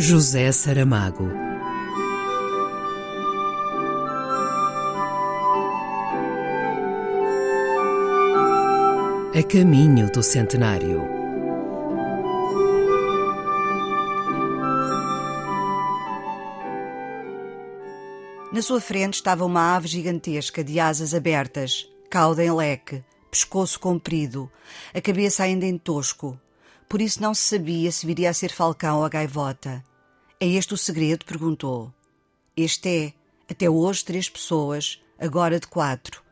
José Saramago. A caminho do centenário. Na sua frente estava uma ave gigantesca de asas abertas, cauda em leque, pescoço comprido, a cabeça ainda em tosco. Por isso não se sabia se viria a ser falcão ou gaivota. É este o segredo? perguntou. Este é. Até hoje três pessoas, agora de quatro.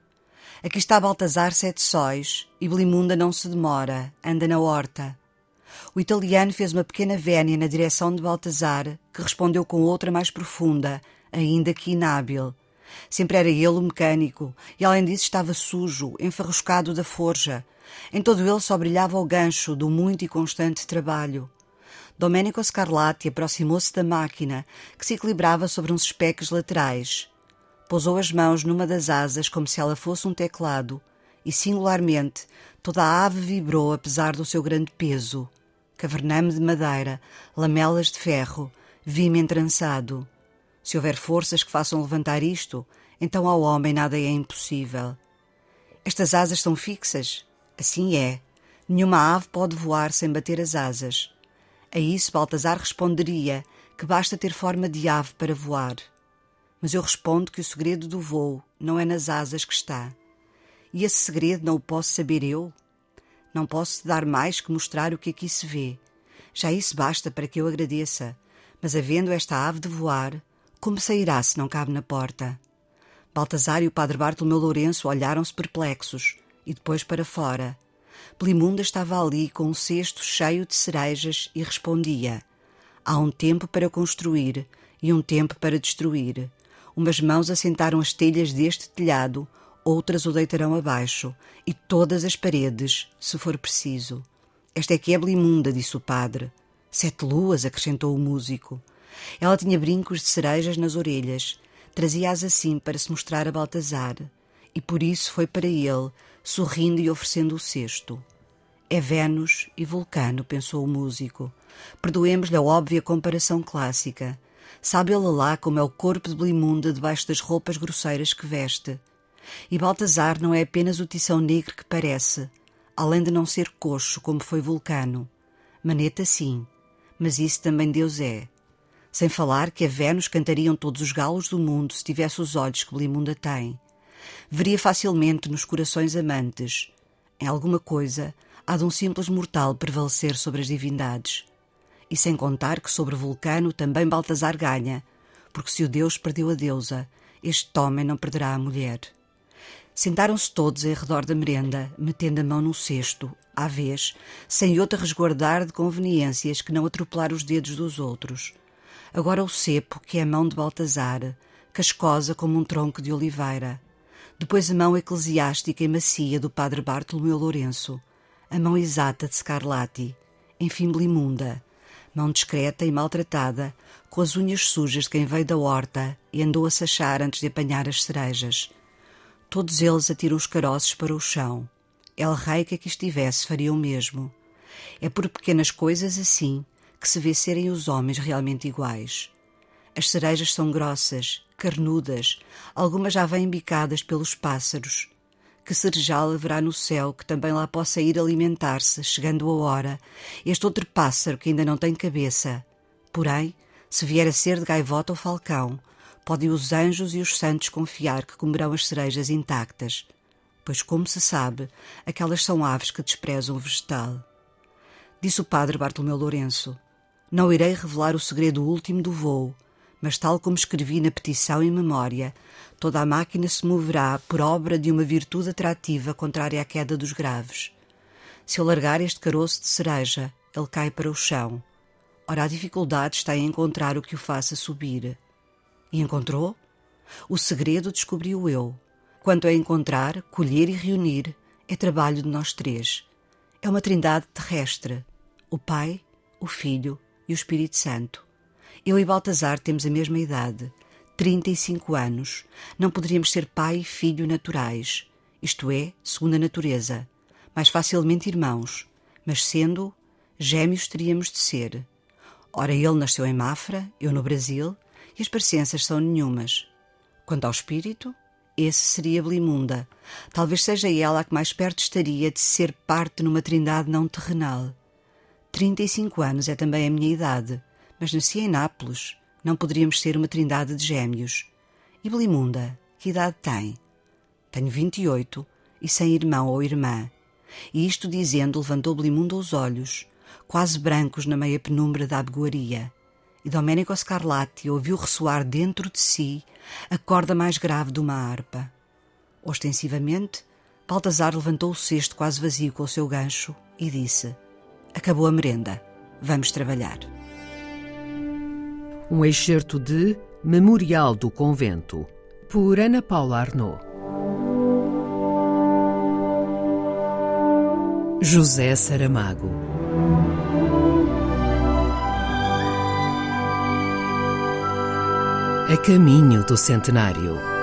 Aqui está Baltazar sete sóis, e Belimunda não se demora, anda na horta. O italiano fez uma pequena vénia na direção de Baltazar, que respondeu com outra mais profunda, ainda que inábil. Sempre era ele o mecânico, e além disso estava sujo, enfarruscado da forja. Em todo ele só brilhava o gancho do muito e constante trabalho. Domenico Scarlatti aproximou-se da máquina, que se equilibrava sobre uns espeques laterais. Pousou as mãos numa das asas como se ela fosse um teclado, e singularmente toda a ave vibrou apesar do seu grande peso. Cavername de madeira, lamelas de ferro, vime entrançado. Se houver forças que façam levantar isto, então ao homem nada é impossível. Estas asas são fixas? Assim é. Nenhuma ave pode voar sem bater as asas. A isso Baltazar responderia que basta ter forma de ave para voar. Mas eu respondo que o segredo do voo não é nas asas que está. E esse segredo não o posso saber eu? Não posso dar mais que mostrar o que aqui se vê. Já isso basta para que eu agradeça. Mas havendo esta ave de voar, como sairá se não cabe na porta? Baltazar e o padre Bartolomeu Lourenço olharam-se perplexos e depois para fora. Belimunda estava ali com um cesto cheio de cerejas e respondia: Há um tempo para construir e um tempo para destruir. Umas mãos assentaram as telhas deste telhado, outras o deitarão abaixo, e todas as paredes, se for preciso. Esta é que é Belimunda, disse o padre. Sete luas, acrescentou o músico. Ela tinha brincos de cerejas nas orelhas, trazia-as assim para se mostrar a Baltazar, e por isso foi para ele sorrindo e oferecendo o cesto. É Vênus e Vulcano, pensou o músico. Perdoemos-lhe a óbvia comparação clássica. Sabe ele lá como é o corpo de Blimunda debaixo das roupas grosseiras que veste. E Baltazar não é apenas o tição negro que parece, além de não ser coxo como foi Vulcano. Maneta sim, mas isso também Deus é. Sem falar que a Vênus cantariam todos os galos do mundo se tivesse os olhos que Blimunda tem veria facilmente nos corações amantes. Em alguma coisa, há de um simples mortal prevalecer sobre as divindades. E sem contar que sobre Vulcano também Baltazar ganha, porque se o Deus perdeu a deusa, este homem não perderá a mulher. Sentaram-se todos em redor da merenda, metendo a mão no cesto, à vez, sem outra resguardar de conveniências que não atropelar os dedos dos outros. Agora o cepo, que é a mão de Baltazar, cascosa como um tronco de oliveira depois a mão eclesiástica e macia do padre Bartolomeu Lourenço, a mão exata de Scarlatti, enfim Blimunda, mão discreta e maltratada, com as unhas sujas de quem veio da horta e andou a sachar antes de apanhar as cerejas. Todos eles atiram os caroços para o chão. El Rei que aqui estivesse faria o mesmo. É por pequenas coisas assim que se vê serem os homens realmente iguais. As cerejas são grossas, carnudas, algumas já vêm bicadas pelos pássaros. Que cerejal haverá no céu que também lá possa ir alimentar-se, chegando a hora, este outro pássaro que ainda não tem cabeça? Porém, se vier a ser de gaivota ou falcão, podem os anjos e os santos confiar que comerão as cerejas intactas, pois, como se sabe, aquelas são aves que desprezam o vegetal. Disse o padre Bartolomeu Lourenço: Não irei revelar o segredo último do voo, mas, tal como escrevi na petição em memória, toda a máquina se moverá por obra de uma virtude atrativa contrária à queda dos graves. Se eu largar este caroço de cereja, ele cai para o chão. Ora, a dificuldade está em encontrar o que o faça subir. E encontrou? O segredo descobriu eu. Quanto a encontrar, colher e reunir, é trabalho de nós três. É uma trindade terrestre: o Pai, o Filho e o Espírito Santo. Eu e Baltazar temos a mesma idade, 35 anos. Não poderíamos ser pai e filho naturais, isto é, segundo a natureza, mais facilmente irmãos, mas sendo, gêmeos teríamos de ser. Ora, ele nasceu em Mafra, eu no Brasil, e as parecenças são nenhumas. Quanto ao espírito, esse seria Blimunda. Talvez seja ela a que mais perto estaria de ser parte numa trindade não terrenal. Trinta e cinco anos é também a minha idade, mas nasci em Nápoles. Não poderíamos ser uma trindade de gêmeos. E Blimunda, que idade tem? Tenho vinte e oito e sem irmão ou irmã. E isto dizendo, levantou Blimunda os olhos, quase brancos na meia penumbra da abegoaria. E Domenico Scarlatti ouviu ressoar dentro de si a corda mais grave de uma harpa. Ostensivamente, Baltazar levantou o cesto quase vazio com o seu gancho e disse: Acabou a merenda. Vamos trabalhar. Um excerto de Memorial do Convento, por Ana Paula Arnaud. José Saramago. A caminho do centenário.